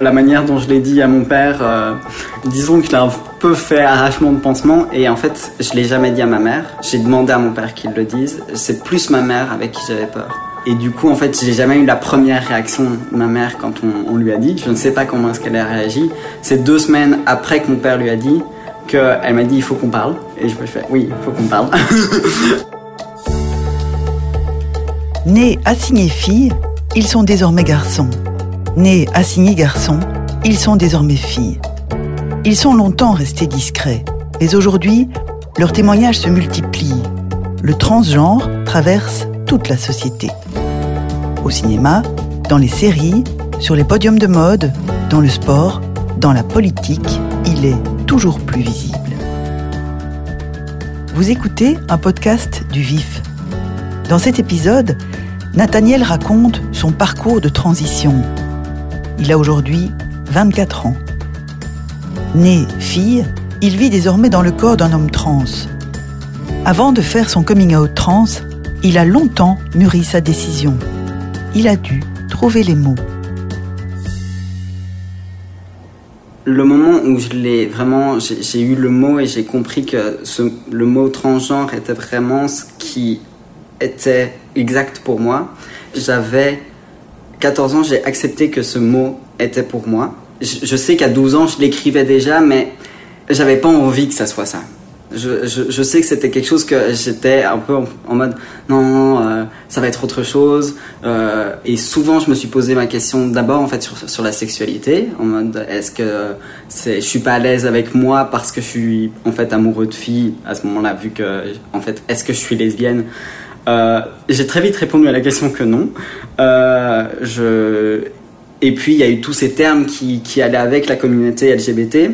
La manière dont je l'ai dit à mon père, euh, disons qu'il a un peu fait arrachement de pansement et en fait je l'ai jamais dit à ma mère. J'ai demandé à mon père qu'il le dise. C'est plus ma mère avec qui j'avais peur. Et du coup, en fait, j'ai jamais eu la première réaction de ma mère quand on, lui a dit. Je ne sais pas comment est-ce qu'elle a réagi. C'est deux semaines après que mon père lui a dit qu'elle m'a dit il faut qu'on parle. Et je me suis fait oui, il faut qu'on parle. Nés assignés filles, ils sont désormais garçons. Nés assignés garçons, ils sont désormais filles. Ils sont longtemps restés discrets, mais aujourd'hui, leurs témoignages se multiplient. Le transgenre traverse toute la société. Au cinéma, dans les séries, sur les podiums de mode, dans le sport, dans la politique, il est toujours plus visible. Vous écoutez un podcast du Vif. Dans cet épisode, Nathaniel raconte son parcours de transition. Il a aujourd'hui 24 ans. Né fille, il vit désormais dans le corps d'un homme trans. Avant de faire son coming out trans, il a longtemps mûri sa décision. Il a dû trouver les mots. Le moment où j'ai eu le mot et j'ai compris que le mot transgenre était vraiment ce qui était exact pour moi. J'avais 14 ans, j'ai accepté que ce mot était pour moi. Je, sais qu'à 12 ans, je l'écrivais déjà, mais j'avais pas envie que ça soit ça. Je, je, sais que c'était quelque chose que j'étais un peu en, en mode non, euh, ça va être autre chose. Euh, et souvent, je me suis posé ma question d'abord en fait sur, sur la sexualité, en mode est-ce que c'est, je suis pas à l'aise avec moi parce que je suis en fait amoureux de filles à ce moment-là, vu que en fait est-ce que je suis lesbienne? Euh, J'ai très vite répondu à la question que non. Euh, et puis il y a eu tous ces termes qui, allaient avec la communauté LGBT.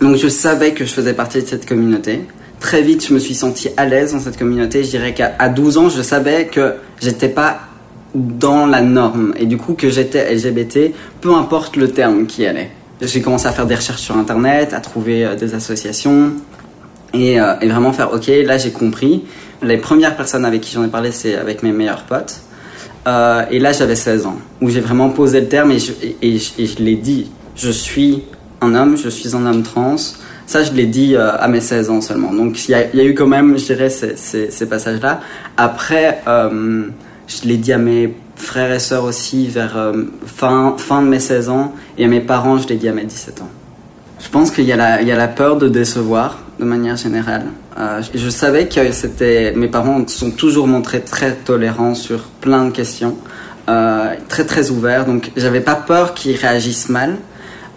Donc je savais que je faisais partie de cette communauté. Très vite, je me suis senti à l'aise dans cette communauté. Je dirais qu'à 12 ans, je savais que j'étais pas dans la norme et du coup que j'étais LGBT, peu importe le terme qui allait. J'ai commencé à faire des recherches sur internet, à trouver euh, des associations et, vraiment faire OK, là j'ai compris. Les premières personnes avec qui j'en ai parlé, c'est avec mes meilleurs potes. Euh, et là j'avais 16 ans, où j'ai vraiment posé le terme et je, je l'ai dit. Je suis un homme, je suis un homme trans. Ça, je l'ai dit euh, à mes 16 ans seulement. Donc, il y, a eu quand même, je dirais, ces, ces, passages-là. Après, euh, je l'ai dit à mes frères et sœurs aussi vers euh, fin, fin de mes 16 ans. Et à mes parents, je l'ai dit à mes 17 ans. Je pense qu'il y, y a la peur de décevoir, de manière générale. Euh, je, savais que c'était... Mes parents sont toujours montrés très tolérants sur plein de questions. Euh, très, très ouverts. Donc, j'avais pas peur qu'ils réagissent mal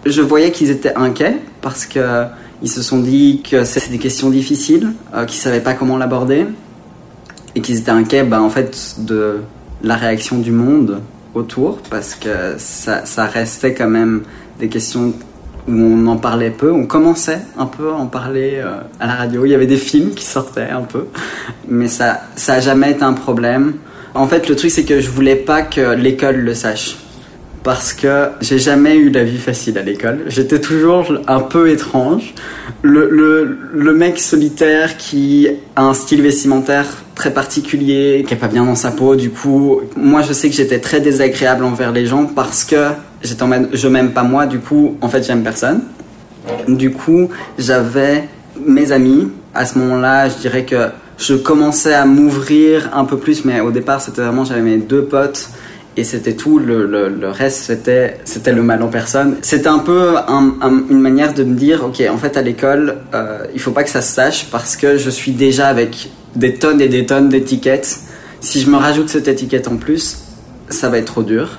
je voyais qu'ils étaient inquiets parce que ils se sont dit que c'était des questions difficiles, euh, qu'ils savaient pas comment l'aborder et qu'ils étaient inquiets, bah, en fait, de la réaction du monde autour parce que ça, ça, restait quand même des questions où on en parlait peu. On commençait un peu à en parler euh, à la radio. Il y avait des films qui sortaient un peu, mais ça, ça a jamais été un problème. En fait, le truc c'est que je voulais pas que l'école le sache parce que j'ai jamais eu la vie facile à l'école. J'étais toujours un peu étrange. Le, mec solitaire qui a un style vestimentaire très particulier, qui est pas bien dans sa peau. Du coup, moi je sais que j'étais très désagréable envers les gens parce que j'étais en mode je m'aime pas moi. Du coup, en fait, j'aime personne. Du coup, j'avais mes amis. À ce moment-là, je dirais que je commençais à m'ouvrir un peu plus, mais au départ, c'était vraiment j'avais mes deux potes et c'était tout. Le, reste, c'était, c'était le mal en personne. C'était un peu un, un, une manière de me dire, ok, en fait, à l'école, euh, il faut pas que ça se sache parce que je suis déjà avec des tonnes et des tonnes d'étiquettes. Si je me rajoute cette étiquette en plus, ça va être trop dur.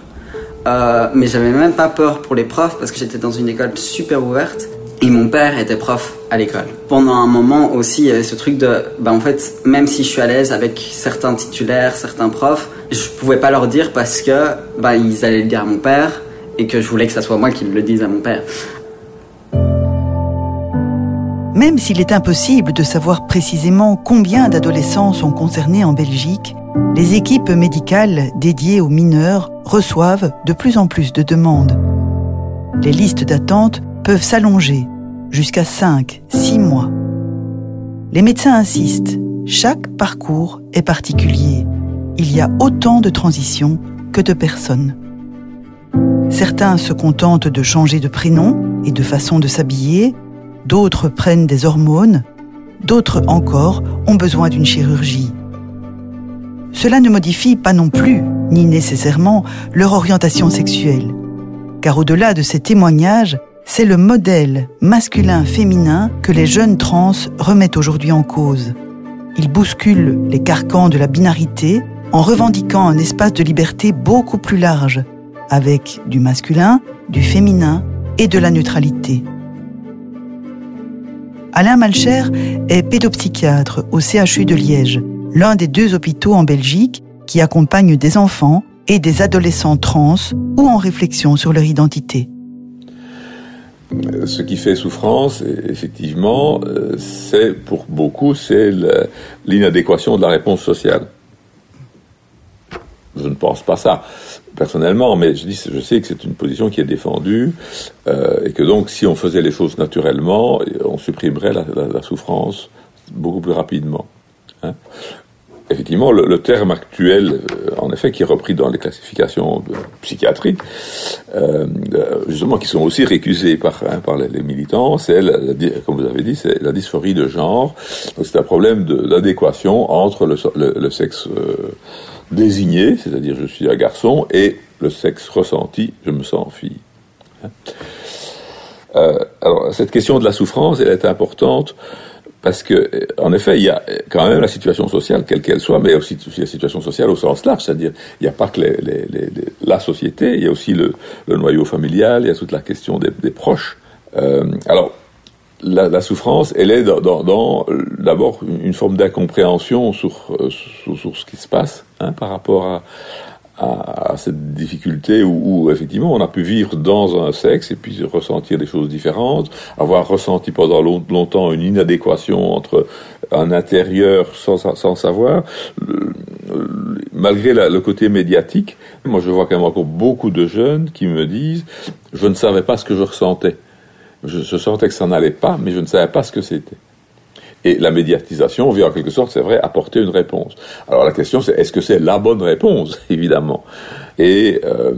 Euh, mais j'avais même pas peur pour les profs parce que j'étais dans une école super ouverte. Et mon père était prof à l'école. Pendant un moment aussi, il y avait ce truc de, bah en fait, même si je suis à l'aise avec certains titulaires, certains profs, je pouvais pas leur dire parce que bah, ils allaient le dire à mon père et que je voulais que ça soit moi qui le dise à mon père. Même s'il est impossible de savoir précisément combien d'adolescents sont concernés en Belgique, les équipes médicales dédiées aux mineurs reçoivent de plus en plus de demandes. Les listes d'attente peuvent s'allonger jusqu'à 5, 6 mois. Les médecins insistent, chaque parcours est particulier il y a autant de transitions que de personnes. Certains se contentent de changer de prénom et de façon de s'habiller, d'autres prennent des hormones, d'autres encore ont besoin d'une chirurgie. Cela ne modifie pas non plus, ni nécessairement, leur orientation sexuelle. Car au-delà de ces témoignages, c'est le modèle masculin-féminin que les jeunes trans remettent aujourd'hui en cause. Ils bousculent les carcans de la binarité en revendiquant un espace de liberté beaucoup plus large, avec du masculin, du féminin et de la neutralité. Alain Malcher est pédopsychiatre au CHU de Liège, l'un des deux hôpitaux en Belgique qui accompagnent des enfants et des adolescents trans ou en réflexion sur leur identité. Ce qui fait souffrance, effectivement, euh, c'est pour beaucoup, c'est l'inadéquation de la réponse sociale. Je ne pense pas ça personnellement, mais je, dis, je sais que c'est une position qui est défendue euh, et que donc si on faisait les choses naturellement, on supprimerait la, souffrance beaucoup plus rapidement. Hein. Effectivement, le, terme actuel, euh, en effet, qui est repris dans les classifications psychiatriques, euh, justement, qui sont aussi récusées par, hein, par les, militants, c'est, comme vous avez dit, c'est la dysphorie de genre. Donc c'est un problème d'adéquation entre le, le sexe désigné, c'est-à-dire je suis un garçon, et le sexe ressenti, je me sens fille. Hein. Euh, alors cette question de la souffrance, elle est importante parce que, euh, en effet, il y a quand même la situation sociale, quelle qu'elle soit, mais aussi la situation sociale au sens large, c'est-à-dire il n'y a pas que la société, il y a aussi le, noyau familial, il y a toute la question des, proches. Euh, alors, la, souffrance, elle est dans, d'abord une forme d'incompréhension sur, ce qui se passe hein, par rapport à, cette difficulté où, effectivement on a pu vivre dans un sexe et puis ressentir des choses différentes, avoir ressenti pendant longtemps une inadéquation entre un intérieur sans, sans savoir. malgré le côté médiatique, moi je vois quand même encore beaucoup de jeunes qui me disent je ne savais pas ce que je ressentais. Je, sentais que ça n'allait pas, mais je ne savais pas ce que c'était. Et la médiatisation vient en quelque sorte, c'est vrai, apporter une réponse. Alors la question c'est est-ce que c'est la bonne réponse, évidemment? Et euh,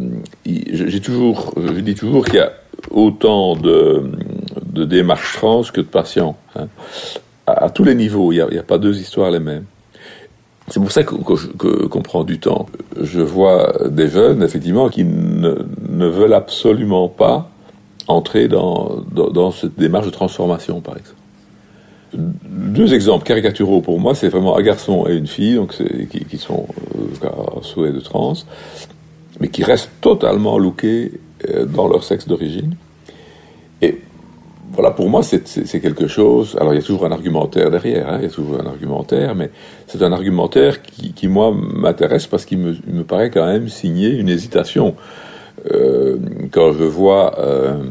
j'ai toujours, je dis toujours qu'il y a autant de, de, démarches trans que de patients, hein. à, tous les niveaux. Il n'y a, pas deux histoires les mêmes. C'est pour ça qu'on prend du temps. Je vois des jeunes, effectivement, qui ne, ne veulent absolument pas entrer dans, dans, cette démarche de transformation, par exemple. Deux exemples caricaturaux pour moi, c'est vraiment un garçon et une fille, donc qui, sont euh, souhait de trans, mais qui restent totalement lookés euh, dans leur sexe d'origine. Et voilà, pour moi, c'est quelque chose. Alors, il y a toujours un argumentaire derrière, hein, il y a toujours un argumentaire, mais c'est un argumentaire qui, moi, m'intéresse parce qu'il me, paraît quand même signer une hésitation. Euh, quand je vois euh,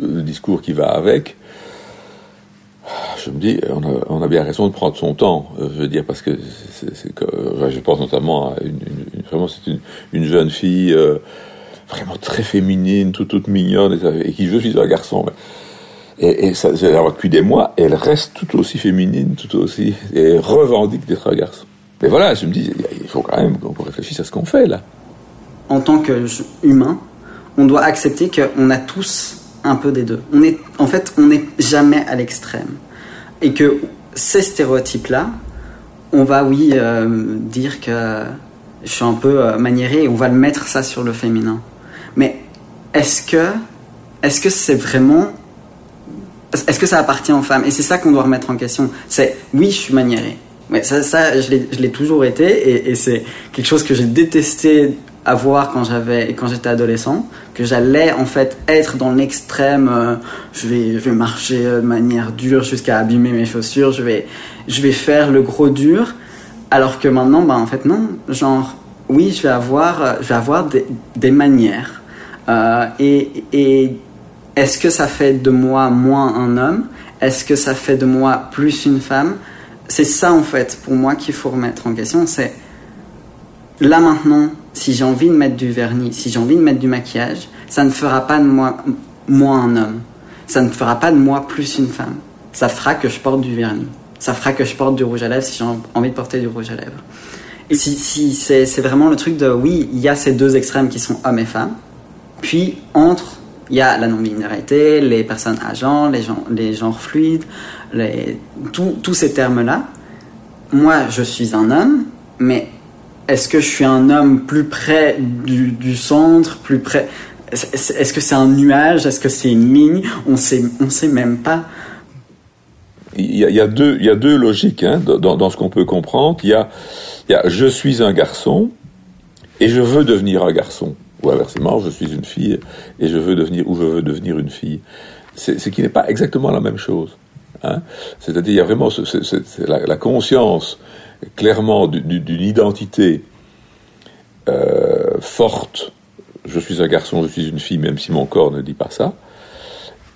le discours qui va avec, je me dis, on a, bien raison de prendre son temps. Je veux dire, parce que, je pense notamment à une, vraiment, c'est une, jeune fille vraiment très féminine, toute, toute mignonne, et, qui je suis un garçon. Et, et ça, depuis des mois, elle reste tout aussi féminine, tout aussi, et revendique d'être un garçon. Mais voilà, je me dis, il faut quand même qu'on réfléchisse à ce qu'on fait là en tant qu'humain, on doit accepter qu'on a tous un peu des deux. On est, en fait, on n'est jamais à l'extrême. Et que ces stéréotypes-là, on va, oui, euh, dire que je suis un peu euh, maniéré et on va le mettre ça sur le féminin. Mais est-ce que est-ce que c'est vraiment est-ce que ça appartient aux femmes? Et c'est ça qu'on doit remettre en question. C'est oui, je suis maniéré. Mais ça, ça je l'ai toujours été et, et c'est quelque chose que j'ai détesté à voir quand j'avais quand j'étais adolescent que j'allais en fait être dans l'extrême euh, je vais je vais marcher de manière dure jusqu'à abîmer mes chaussures je vais je vais faire le gros dur. Alors que maintenant bah en fait non. Genre oui je vais avoir je vais avoir des, des manières. Euh, et, et est-ce que ça fait de moi moins un homme? Est-ce que ça fait de moi plus une femme? C'est ça en fait pour moi qu'il faut remettre en question. C'est là maintenant si j'ai envie de mettre du vernis, si j'ai envie de mettre du maquillage, ça ne fera pas de moi, moi un homme. Ça ne fera pas de moi plus une femme. Ça fera que je porte du vernis. Ça fera que je porte du rouge à lèvres si j'ai envie de porter du rouge à lèvres. Et si, c'est vraiment le truc de oui, il y a ces deux extrêmes qui sont hommes et femmes. Puis entre, il y a la non-binarité, les personnes agents, les, les genres fluides, tous ces termes-là. Moi, je suis un homme, mais est-ce que je suis un homme plus près du, centre, plus près Est-ce que c'est un nuage Est-ce que c'est une ligne On sait, on sait même pas. Il y, a, deux, il y a deux logiques hein, dans, ce qu'on peut comprendre. Il y, a, il y a je suis un garçon et je veux devenir un garçon. Ou inversement, je suis une fille et je veux devenir ou je veux devenir une fille. C'est ce qui n'est pas exactement la même chose. Hein. C'est-à-dire, il y a vraiment la, conscience clairement d'une identité euh, forte. Je suis un garçon, je suis une fille, même si mon corps ne dit pas ça.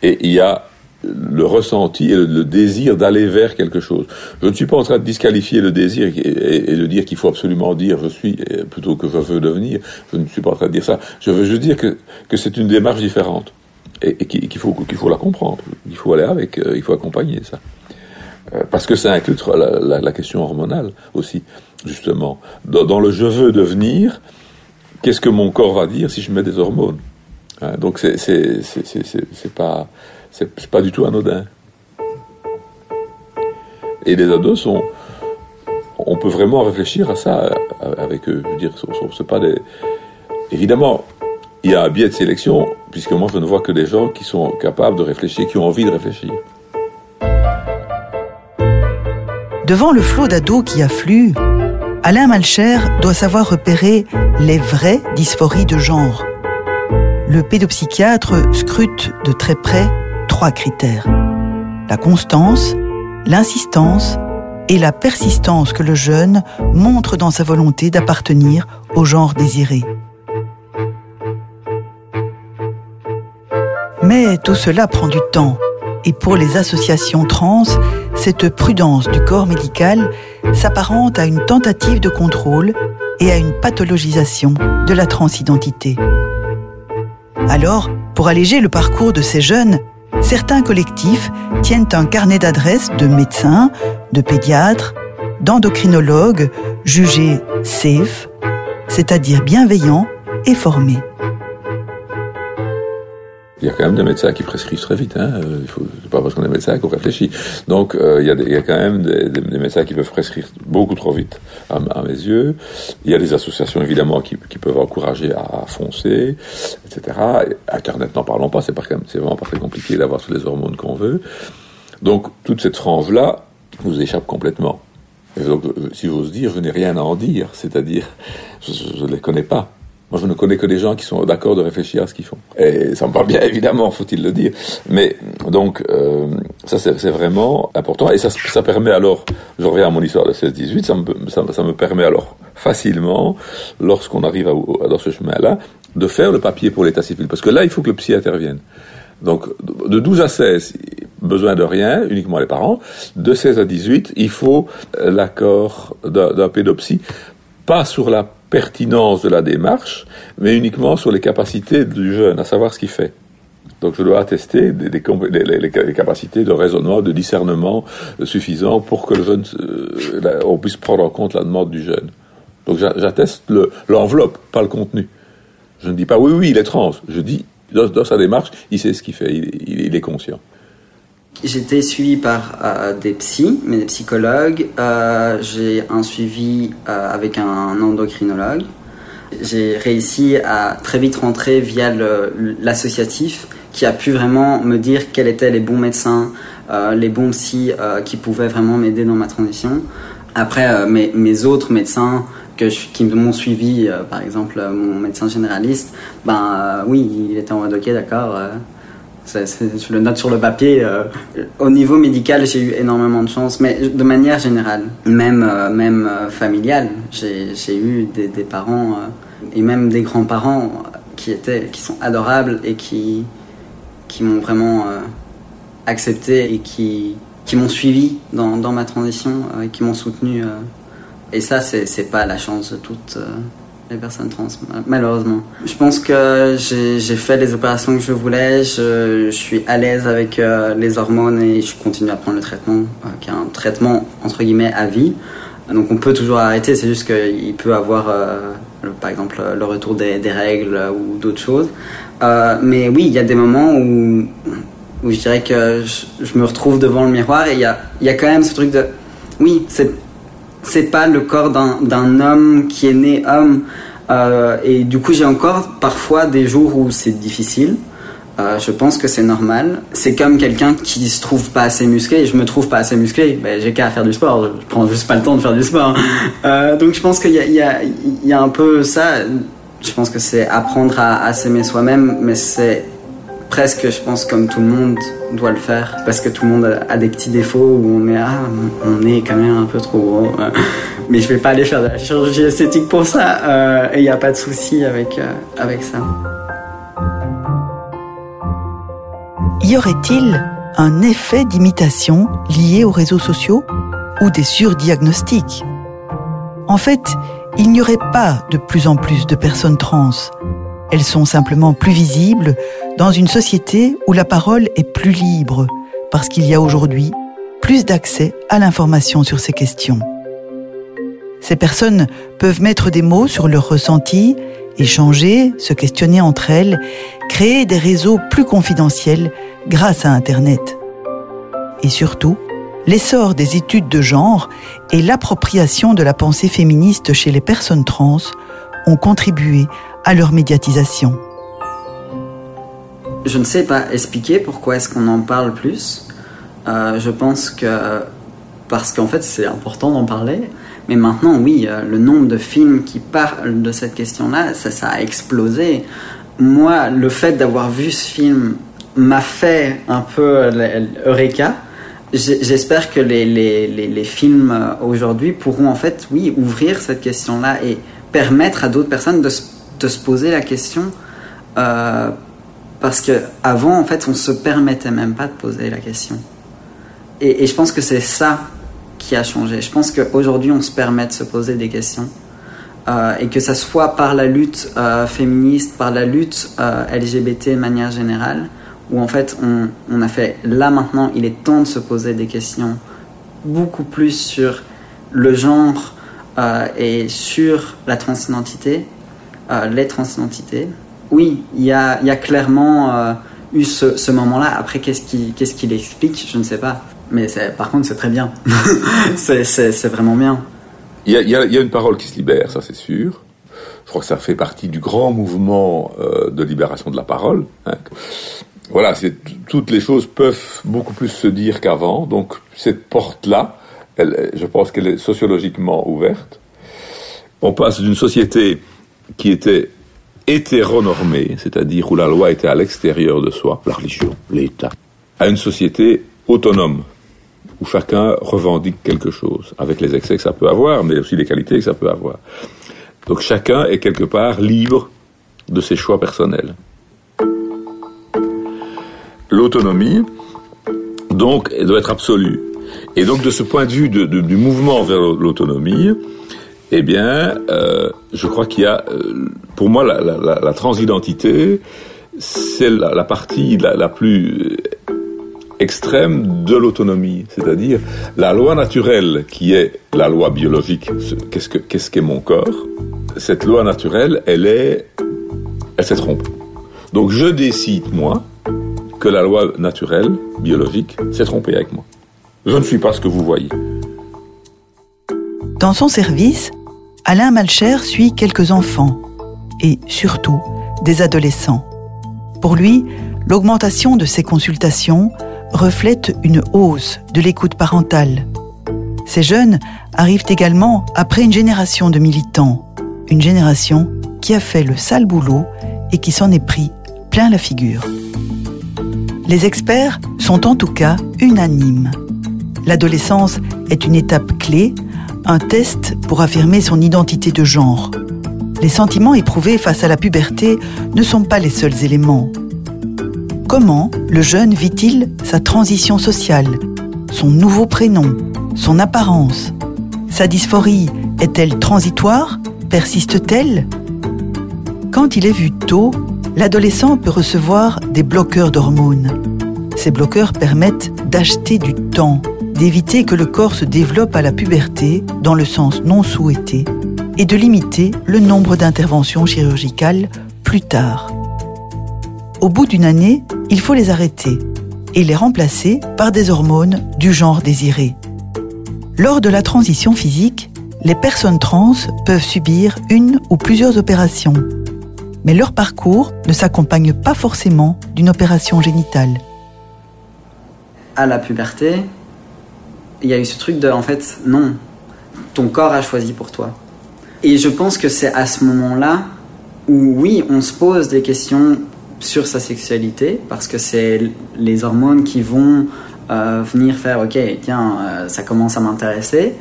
Et il y a le ressenti et le, désir d'aller vers quelque chose. Je ne suis pas en train de disqualifier le désir et, de dire qu'il faut absolument dire je suis plutôt que je veux devenir. Je ne suis pas en train de dire ça. Je veux juste dire que, que c'est une démarche différente et, qu'il faut, qu'il faut la comprendre. Il faut aller avec, euh, il faut accompagner ça. Euh, parce que ça inclut la, question hormonale aussi, justement. Dans, le je veux devenir, qu'est-ce que mon corps va dire si je mets des hormones hein, Donc c'est, pas c'est pas du tout anodin. Et les ados sont. On peut vraiment réfléchir à ça avec eux. Je veux dire, pas. Évidemment, il y a un biais de sélection, puisque moi je ne vois que des gens qui sont capables de réfléchir, qui ont envie de réfléchir. Devant le flot d'ados qui afflue, Alain Malcher doit savoir repérer les vraies dysphories de genre. Le pédopsychiatre scrute de très près trois critères. La constance, l'insistance et la persistance que le jeune montre dans sa volonté d'appartenir au genre désiré. Mais tout cela prend du temps. Et pour les associations trans, cette prudence du corps médical s'apparente à une tentative de contrôle et à une pathologisation de la transidentité. Alors, pour alléger le parcours de ces jeunes, certains collectifs tiennent un carnet d'adresses de médecins, de pédiatres, d'endocrinologues jugés safe, c'est-à-dire bienveillants et formés. Il y a quand même des médecins qui prescrivent très vite. Hein. Euh, il faut, pas parce qu'on est médecin qu'on réfléchit. Donc euh, il, y a quand même des, médecins qui peuvent prescrire beaucoup trop vite, à, mes yeux. Il y a des associations évidemment qui, peuvent encourager à, foncer, etc. Internet, n'en parlons pas. C'est pas vraiment pas très compliqué d'avoir toutes les hormones qu'on veut. Donc toute cette frange là vous échappe complètement. Et donc, si j'ose dire, je n'ai rien à en dire. C'est-à-dire, je ne les connais pas. Moi, je ne connais que des gens qui sont d'accord de réfléchir à ce qu'ils font. Et ça me parle bien, évidemment, faut-il le dire. Mais donc, euh, ça, c'est vraiment important. Et ça, permet alors, je reviens à mon histoire de 16-18, ça me, ça, me permet alors facilement, lorsqu'on arrive à, dans ce chemin-là, de faire le papier pour l'état civil. Parce que là, il faut que le psy intervienne. Donc, de 12 à 16, besoin de rien, uniquement les parents. De 16 à 18, il faut l'accord d'un pédopsie, pas sur la pertinence de la démarche, mais uniquement sur les capacités du jeune, à savoir ce qu'il fait. Donc je dois attester des, les, capacités de raisonnement, de discernement suffisant pour que le jeune, euh, on puisse prendre en compte la demande du jeune. Donc j'atteste l'enveloppe, pas le contenu. Je ne dis pas oui, oui, il est trans. Je dis, dans, sa démarche, il sait ce qu'il fait, il est conscient. J'étais suivi par euh, des psys, mais des psychologues. Euh, j'ai un suivi euh, avec un endocrinologue. J'ai réussi à très vite rentrer via l'associatif qui a pu vraiment me dire quels étaient les bons médecins, les bons psys qui pouvaient vraiment m'aider dans ma transition. Après, mes, autres médecins qui m'ont suivi, par exemple mon médecin généraliste, ben oui, il était en mode ok, d'accord je le note sur le papier. Euh, au niveau médical, j'ai eu énormément de chance, mais de manière générale, même, euh, même euh, familiale, j'ai eu des, parents et même des grands-parents qui, étaient, qui sont adorables et qui, qui m'ont vraiment accepté et qui, qui m'ont suivi dans, dans, ma transition et qui m'ont soutenu. et ça, c'est pas la chance de toute les personnes trans, malheureusement. Je pense que j'ai fait les opérations que je voulais, je, suis à l'aise avec euh, les hormones et je continue à prendre le traitement, euh, qui est un traitement entre guillemets à vie. Donc on peut toujours arrêter, c'est juste qu'il peut avoir, par exemple, le retour des, règles ou d'autres choses. mais oui, il y a des moments où, où je dirais que je, me retrouve devant le miroir et il y a, y a quand même ce truc de, oui, c'est c'est pas le corps d'un homme qui est né homme. Euh, et du coup, j'ai encore parfois des jours où c'est difficile. Euh, je pense que c'est normal. C'est comme quelqu'un qui se trouve pas assez musclé je me trouve pas assez musclé. Ben, j'ai qu'à faire du sport. Je prends juste pas le temps de faire du sport. Euh, donc je pense qu'il y, y, y a, un peu ça. Je pense que c'est apprendre à, à s'aimer soi-même, mais c'est presque, je pense, comme tout le monde doit le faire, parce que tout le monde a des petits défauts où on est, ah, on est quand même un peu trop gros. Mais je vais pas aller faire de la chirurgie esthétique pour ça, euh, et il n'y a pas de souci avec, euh, avec ça. Y aurait-il un effet d'imitation lié aux réseaux sociaux ou des surdiagnostics? En fait, il n'y aurait pas de plus en plus de personnes trans, elles sont simplement plus visibles dans une société où la parole est plus libre, parce qu'il y a aujourd'hui plus d'accès à l'information sur ces questions. Ces personnes peuvent mettre des mots sur leurs ressentis, échanger, se questionner entre elles, créer des réseaux plus confidentiels grâce à Internet. Et surtout, l'essor des études de genre et l'appropriation de la pensée féministe chez les personnes trans ont contribué à leur médiatisation. Je ne sais pas expliquer pourquoi est-ce qu'on en parle plus. Euh, je pense que parce qu'en fait c'est important d'en parler. Mais maintenant, oui, euh, le nombre de films qui parlent de cette question-là, ça, a explosé. Moi, le fait d'avoir vu ce film m'a fait un peu Eureka. J'espère que les, les, les, les films euh, aujourd'hui pourront en fait, oui, ouvrir cette question-là et permettre à d'autres personnes de se de se poser la question euh, parce que avant en fait on se permettait même pas de poser la question. Et, je pense que c'est ça qui a changé. Je pense qu'aujourd'hui on se permet de se poser des questions euh, et que ça soit par la lutte euh, féministe par la lutte LGBT de manière générale où en fait on, on, a fait là maintenant il est temps de se poser des questions beaucoup plus sur le genre et sur la transidentité euh, les transidentités. Oui, il y a, clairement euh, eu ce, moment-là. Après, qu'est-ce qu'il ce qu'il explique Je ne sais pas. Mais par contre, c'est très bien. c'est vraiment bien. Il y, a, y, a, une parole qui se libère, ça c'est sûr. Je crois que ça fait partie du grand mouvement euh, de libération de la parole. Hein. Voilà, toutes les choses peuvent beaucoup plus se dire qu'avant. Donc cette porte-là, je pense qu'elle est sociologiquement ouverte. On passe d'une société qui était hétéronormée, c'est-à-dire où la loi était à l'extérieur de soi, la religion, l'État, à une société autonome, où chacun revendique quelque chose, avec les excès que ça peut avoir, mais aussi les qualités que ça peut avoir. Donc chacun est quelque part libre de ses choix personnels. L'autonomie, donc, doit être absolue. Et donc, de ce point de vue du mouvement vers l'autonomie, eh bien, euh, je crois qu'il y a, euh, pour moi, la, transidentité, c'est la, partie la, plus extrême de l'autonomie, c'est-à-dire la loi naturelle qui est la loi biologique. Qu'est-ce que qu'est-ce qu'est mon corps Cette loi naturelle, elle est, elle se trompe. Donc je décide moi que la loi naturelle biologique s'est trompée avec moi. Je ne suis pas ce que vous voyez. Dans son service, Alain Malcher suit quelques enfants et surtout des adolescents. Pour lui, l'augmentation de ces consultations reflète une hausse de l'écoute parentale. Ces jeunes arrivent également après une génération de militants, une génération qui a fait le sale boulot et qui s'en est pris plein la figure. Les experts sont en tout cas unanimes. L'adolescence est une étape clé un test pour affirmer son identité de genre. Les sentiments éprouvés face à la puberté ne sont pas les seuls éléments. Comment le jeune vit-il sa transition sociale, son nouveau prénom, son apparence? Sa dysphorie est-elle transitoire? Persiste-t-elle? Quand il est vu tôt, l'adolescent peut recevoir des bloqueurs d'hormones. Ces bloqueurs permettent d'acheter du temps d'éviter que le corps se développe à la puberté dans le sens non souhaité et de limiter le nombre d'interventions chirurgicales plus tard. Au bout d'une année, il faut les arrêter et les remplacer par des hormones du genre désiré. Lors de la transition physique, les personnes trans peuvent subir une ou plusieurs opérations, mais leur parcours ne s'accompagne pas forcément d'une opération génitale. À la puberté, il y a eu ce truc de, en fait, non, ton corps a choisi pour toi. Et je pense que c'est à ce moment-là où, oui, on se pose des questions sur sa sexualité, parce que c'est les hormones qui vont euh, venir faire, ok, tiens, euh, ça commence à m'intéresser.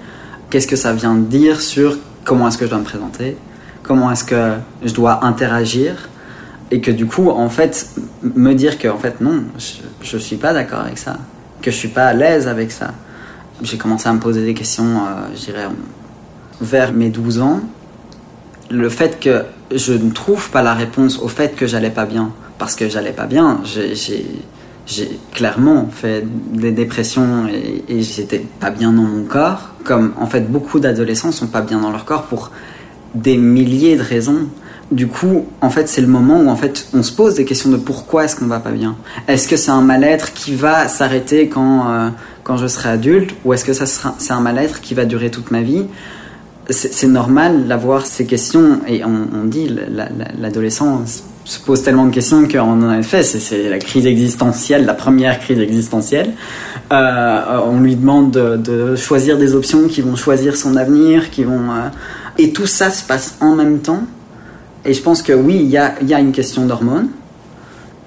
Qu'est-ce que ça vient dire sur comment est-ce que je dois me présenter, comment est-ce que je dois interagir, et que du coup, en fait, me dire que, en fait, non, je, ne suis pas d'accord avec ça, que je suis pas à l'aise avec ça. J'ai commencé à me poser des questions, euh, je dirais, vers mes 12 ans. Le fait que je ne trouve pas la réponse au fait que j'allais pas bien, parce que j'allais pas bien, j'ai clairement fait des dépressions et, j'étais pas bien dans mon corps, comme en fait beaucoup d'adolescents sont pas bien dans leur corps pour des milliers de raisons. Du coup, en fait, c'est le moment où en fait on se pose des questions de pourquoi est-ce qu'on va pas bien? Est-ce que c'est un mal-être qui va s'arrêter quand euh, quand je serai adulte, ou est-ce que ça c'est un mal-être qui va durer toute ma vie? C'est normal d'avoir ces questions et on, on dit l'adolescent se pose tellement de questions qu'on en a fait, c'est la crise existentielle, la première crise existentielle. Euh, on lui demande de, choisir des options qui vont choisir son avenir, qui vont... Euh, et tout ça se passe en même temps. Et je pense que oui, il y a, y a, une question d'hormones,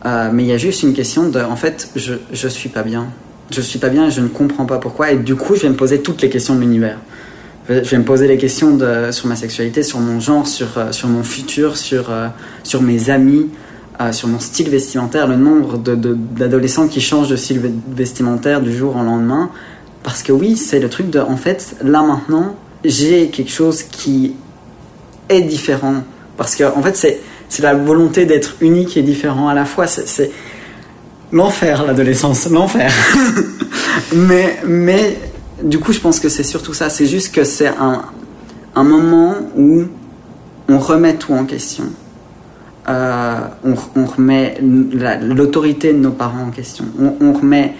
euh, mais il y a juste une question de, en fait, je, je suis pas bien. Je suis pas bien et je ne comprends pas pourquoi. Et du coup, je vais me poser toutes les questions de l'univers. Je vais me poser les questions sur ma sexualité, sur mon genre, sur, sur mon futur, sur, sur mes amis, sur mon style vestimentaire, le nombre d'adolescents qui changent de style vestimentaire du jour au lendemain. Parce que oui, c'est le truc de, en fait, là maintenant, j'ai quelque chose qui est différent. Parce que, en fait, c'est, la volonté d'être unique et différent à la fois. L'enfer, l'adolescence, l'enfer. mais, mais, du coup, je pense que c'est surtout ça. C'est juste que c'est un, un moment où on remet tout en question. Euh, on, remet l'autorité de nos parents en question. On, remet,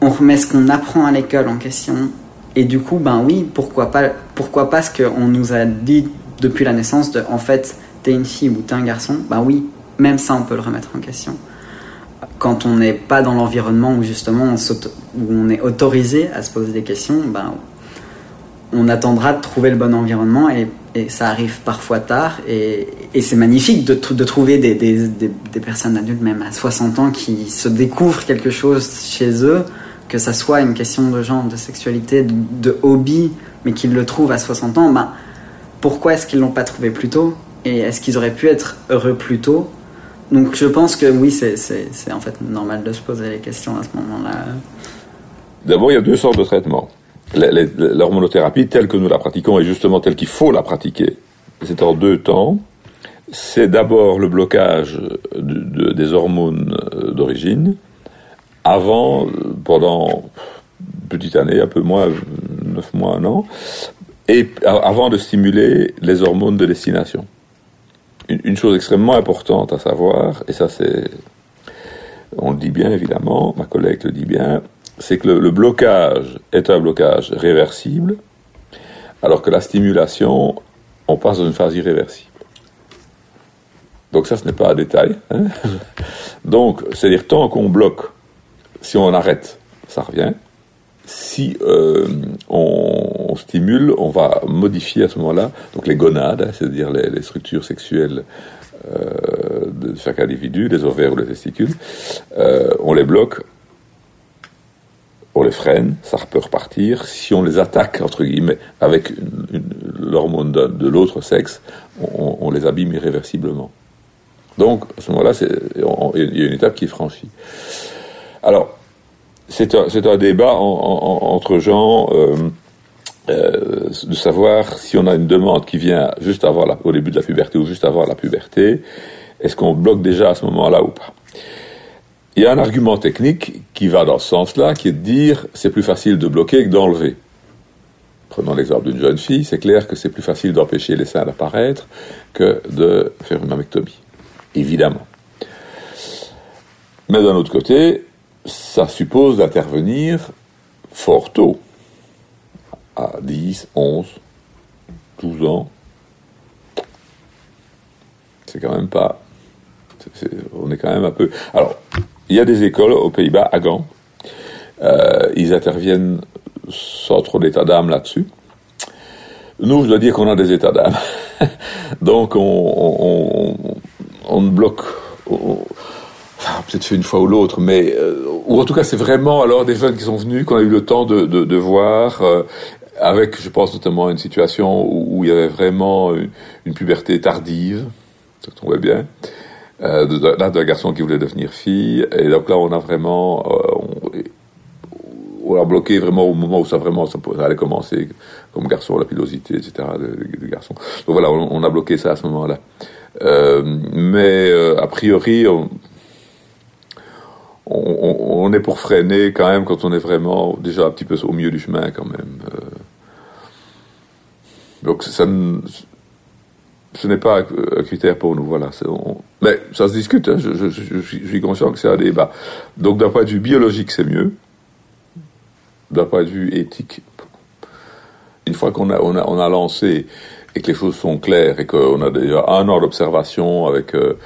on remet ce qu'on apprend à l'école en question. Et du coup, ben oui, pourquoi pas, pourquoi pas ce qu'on nous a dit depuis la naissance de en fait, t'es une fille ou t'es un garçon, ben oui, même ça, on peut le remettre en question. Quand on n'est pas dans l'environnement où justement on, est autorisé à se poser des questions, ben, on attendra de trouver le bon environnement et ça arrive parfois tard. Et, c'est magnifique de, trouver des, personnes adultes, même à 60 ans, qui se découvrent quelque chose chez eux, que ça soit une question de genre, de sexualité, de, hobby, mais qu'ils le trouvent à 60 ans. Ben, pourquoi est-ce qu'ils l'ont pas trouvé plus tôt Et est-ce qu'ils auraient pu être heureux plus tôt Donc je pense que oui, c'est en fait normal de se poser les questions à ce moment-là. D'abord, il y a deux sortes de traitements l'hormonothérapie telle que nous la pratiquons et justement telle qu'il faut la pratiquer, c'est en deux temps. C'est d'abord le blocage des hormones euh, d'origine, avant, pendant une petite année, un peu moins, neuf mois, un an, et avant de stimuler les hormones de destination. Une, chose extrêmement importante à savoir, et ça c'est, on le dit bien évidemment, ma collègue le dit bien, c'est que le, blocage est un blocage réversible, alors que la stimulation, on passe dans une phase irréversible. Donc ça, ce n'est pas un détail. Hein. Donc, c'est-à-dire, tant qu'on bloque, si on arrête, ça revient. Si euh, on, stimule, on va modifier à ce moment-là donc les gonades, hein, c'est-à-dire les, structures sexuelles euh, de chaque individu, les ovaires ou les testicules, euh, on les bloque on les freine, ça peut repartir. Si on les attaque, entre guillemets, avec l'hormone de, l'autre sexe, on, les abîme irréversiblement. Donc, à ce moment-là, il y a une étape qui est franchie. Alors, c'est un, débat entre gens euh, euh, de savoir si on a une demande qui vient juste avant la, au début de la puberté ou juste avant la puberté, est-ce qu'on bloque déjà à ce moment-là ou pas? Il y a un argument technique qui va dans ce sens-là, qui est de dire c'est plus facile de bloquer que d'enlever. Prenons l'exemple d'une jeune fille, c'est clair que c'est plus facile d'empêcher les seins d'apparaître que de faire une mammectomie. Évidemment. Mais d'un autre côté, ça suppose d'intervenir fort tôt, à 10, 11, 12 ans. C'est quand même pas. on est quand même un peu. Alors, il y a des écoles aux Pays-Bas, à Gand. Euh, ils interviennent sans trop d'état d'âme là-dessus. Nous, je dois dire qu'on a des états d'âme. Donc, on, on, bloque. Peut-être fait une fois ou l'autre, mais euh, ou en tout cas, c'est vraiment alors des jeunes qui sont venus, qu'on a eu le temps de, voir, euh, avec, je pense notamment une situation où, il y avait vraiment une, puberté tardive, ça tombait bien. Euh, de, là, d'un garçon qui voulait devenir fille, et donc là, on a vraiment, on l'a bloqué vraiment au moment où ça vraiment allait commencer, comme garçon, la pilosité, etc. du garçon. Donc voilà, on, a bloqué ça à ce moment-là. Euh, mais euh, a priori, on, on, est pour freiner quand même quand on est vraiment déjà un petit peu au milieu du chemin quand même. Euh. donc ça, ce n'est pas un critère pour nous, voilà. mais ça se discute, hein, je, je, suis conscient que c'est un débat. Donc d'un point de vue biologique, c'est mieux d'un point de vue éthique, une fois qu'on a, on a, on a lancé et que les choses sont claires et qu'on a déjà un an d'observation avec euh,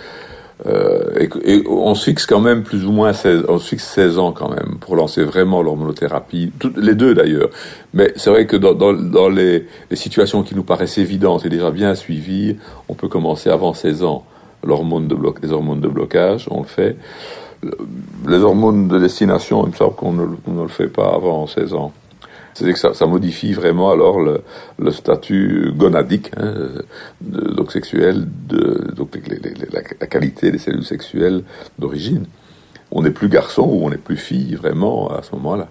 euh, et, on se fixe quand même plus ou moins 16, on se fixe 16 ans quand même pour lancer vraiment l'hormonothérapie, les deux d'ailleurs. Mais c'est vrai que dans, dans, dans les, les, situations qui nous paraissent évidentes et déjà bien suivies, on peut commencer avant 16 ans l'hormone de bloc, les hormones de blocage, on le fait les hormones de destination, il me semble qu'on ne, le fait pas avant 16 ans. C'est-à-dire que ça, modifie vraiment alors le, statut gonadique, hein, donc sexuel, de, donc la, qualité des cellules sexuelles d'origine. On n'est plus garçon ou on n'est plus fille vraiment à ce moment-là.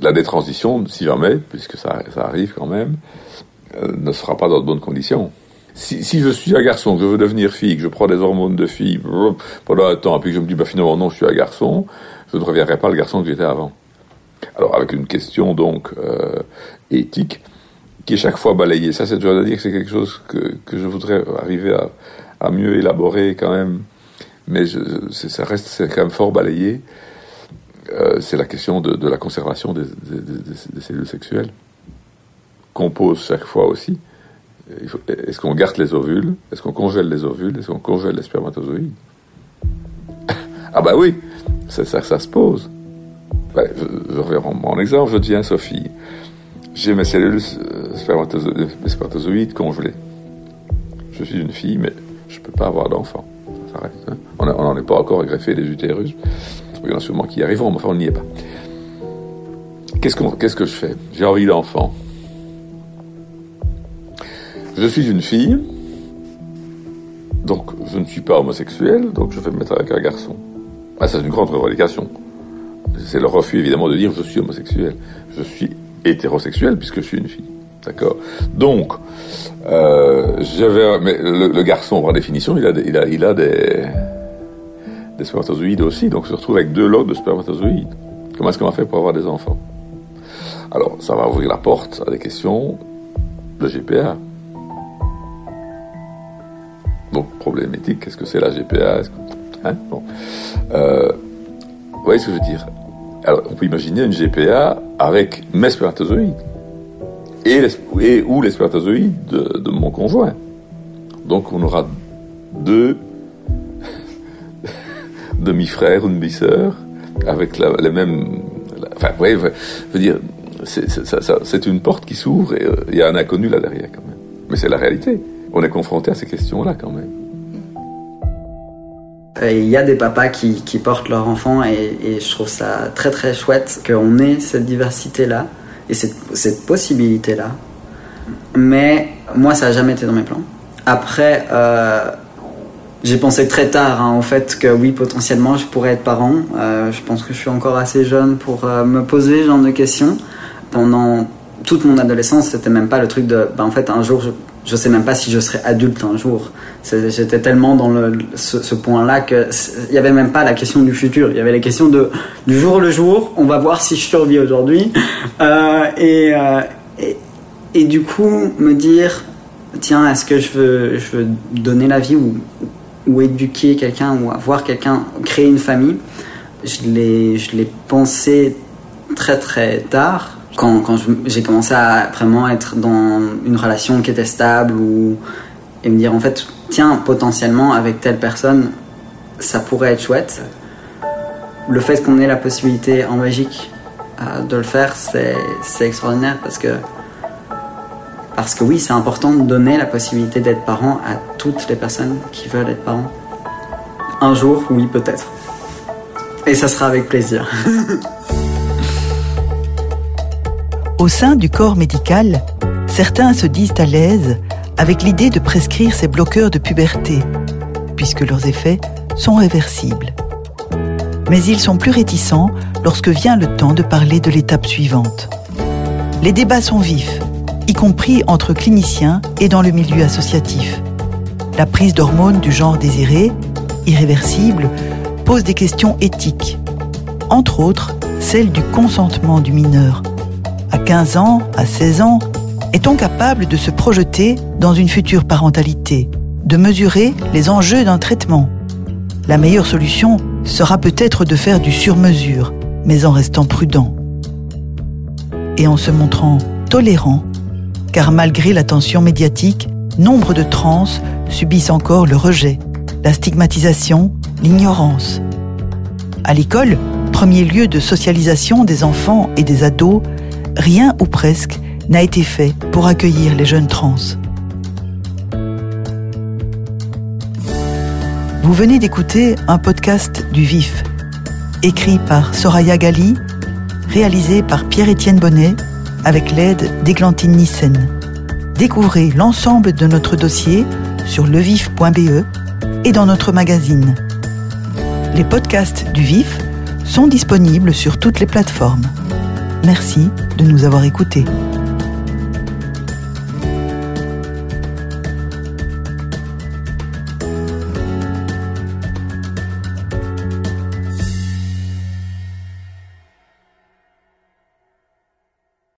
La détransition, si jamais, puisque ça, ça arrive quand même, euh, ne sera pas dans de bonnes conditions si, je suis un garçon, que je veux devenir fille, que je prends des hormones de fille pendant un temps, puis que je me dis, bah, finalement, non, je suis un garçon, je ne reviendrai pas le garçon que j'étais avant. Alors, avec une question, donc, euh, éthique, qui est chaque fois balayée. Ça, c'est à dire que c'est quelque chose que, que, je voudrais arriver à, à, mieux élaborer quand même, mais ça reste quand même fort balayé. Euh, c'est la question de, la conservation des, cellules sexuelles, qu'on pose chaque fois aussi. Est-ce qu'on garde les ovules? Est-ce qu'on congèle les ovules? Est-ce qu'on congèle les spermatozoïdes? Ah bah oui, ça que ça se pose. Je, reviens mon exemple, je dis à Sophie, j'ai mes cellules euh, spermatozoïdes congelées. Je suis une fille, mais je ne peux pas avoir d'enfant. Hein. On n'en est pas encore greffé des utérus. Il y en a sûrement qui y arriveront, mais enfin on n'y est pas. Qu'est-ce que je fais? J'ai envie d'enfant. Je suis une fille, donc je ne suis pas homosexuel, donc je vais me mettre avec un garçon. Ah, c'est une grande revendication. C'est le refus évidemment de dire je suis homosexuel. Je suis hétérosexuel puisque je suis une fille. D'accord? Donc, euh, mais le, garçon, par définition, il a, il a, il a des, des spermatozoïdes aussi, donc je se retrouve avec deux lots de spermatozoïdes. Comment est-ce qu'on va faire pour avoir des enfants? Alors, ça va ouvrir la porte à des questions de GPA. Donc, problématique, qu'est-ce que c'est la GPA hein? Bon. euh, Vous voyez ce que je veux dire? Alors, on peut imaginer une GPA avec mes spermatozoïdes et, ou les spermatozoïdes de, mon conjoint. Donc, on aura deux demi-frères ou demi-sœurs avec les mêmes. enfin, vous voyez, je veux dire, c'est une porte qui s'ouvre et euh, il y a un inconnu là derrière quand même. Mais c'est la réalité on est confronté à ces questions-là quand même. Euh, il y a des papas qui, portent leur enfant et, je trouve ça très très chouette qu'on ait cette diversité-là et cette, possibilité-là. Mais moi, ça n'a jamais été dans mes plans. Après, euh, j'ai pensé très tard hein, au fait que oui, potentiellement, je pourrais être parent. Euh, je pense que je suis encore assez jeune pour me poser ce genre de questions. Pendant toute mon adolescence, c'était même pas le truc de, bah, en fait, un jour, je, je sais même pas si je serai adulte un jour. J'étais tellement dans ce, point-là qu'il n'y avait même pas la question du futur. Il y avait la question de du jour le jour. On va voir si je survis aujourd'hui. Euh, et, euh, et, et, du coup, me dire tiens, est-ce que je veux, je veux donner la vie ou, ou éduquer quelqu'un ou avoir quelqu'un, créer une famille? Je l'ai pensé très très tard. Quand, quand j'ai commencé à vraiment être dans une relation qui était stable ou, et me dire en fait tiens, potentiellement avec telle personne, ça pourrait être chouette. Le fait qu'on ait la possibilité en Belgique euh, de le faire, c'est extraordinaire parce que, parce que oui, c'est important de donner la possibilité d'être parent à toutes les personnes qui veulent être parents. Un jour, oui, peut-être. Et ça sera avec plaisir. Au sein du corps médical, certains se disent à l'aise avec l'idée de prescrire ces bloqueurs de puberté, puisque leurs effets sont réversibles. Mais ils sont plus réticents lorsque vient le temps de parler de l'étape suivante. Les débats sont vifs, y compris entre cliniciens et dans le milieu associatif. La prise d'hormones du genre désiré, irréversible, pose des questions éthiques, entre autres celle du consentement du mineur. À 15 ans, à 16 ans, est-on capable de se projeter dans une future parentalité, de mesurer les enjeux d'un traitement? La meilleure solution sera peut-être de faire du sur-mesure, mais en restant prudent. Et en se montrant tolérant, car malgré l'attention médiatique, nombre de trans subissent encore le rejet, la stigmatisation, l'ignorance. À l'école, premier lieu de socialisation des enfants et des ados, rien ou presque n'a été fait pour accueillir les jeunes trans. Vous venez d'écouter un podcast du VIF, écrit par Soraya Gali, réalisé par Pierre-Étienne Bonnet, avec l'aide d'Églantine Nissen. Découvrez l'ensemble de notre dossier sur levif.be et dans notre magazine. Les podcasts du VIF sont disponibles sur toutes les plateformes. Merci de nous avoir écoutés.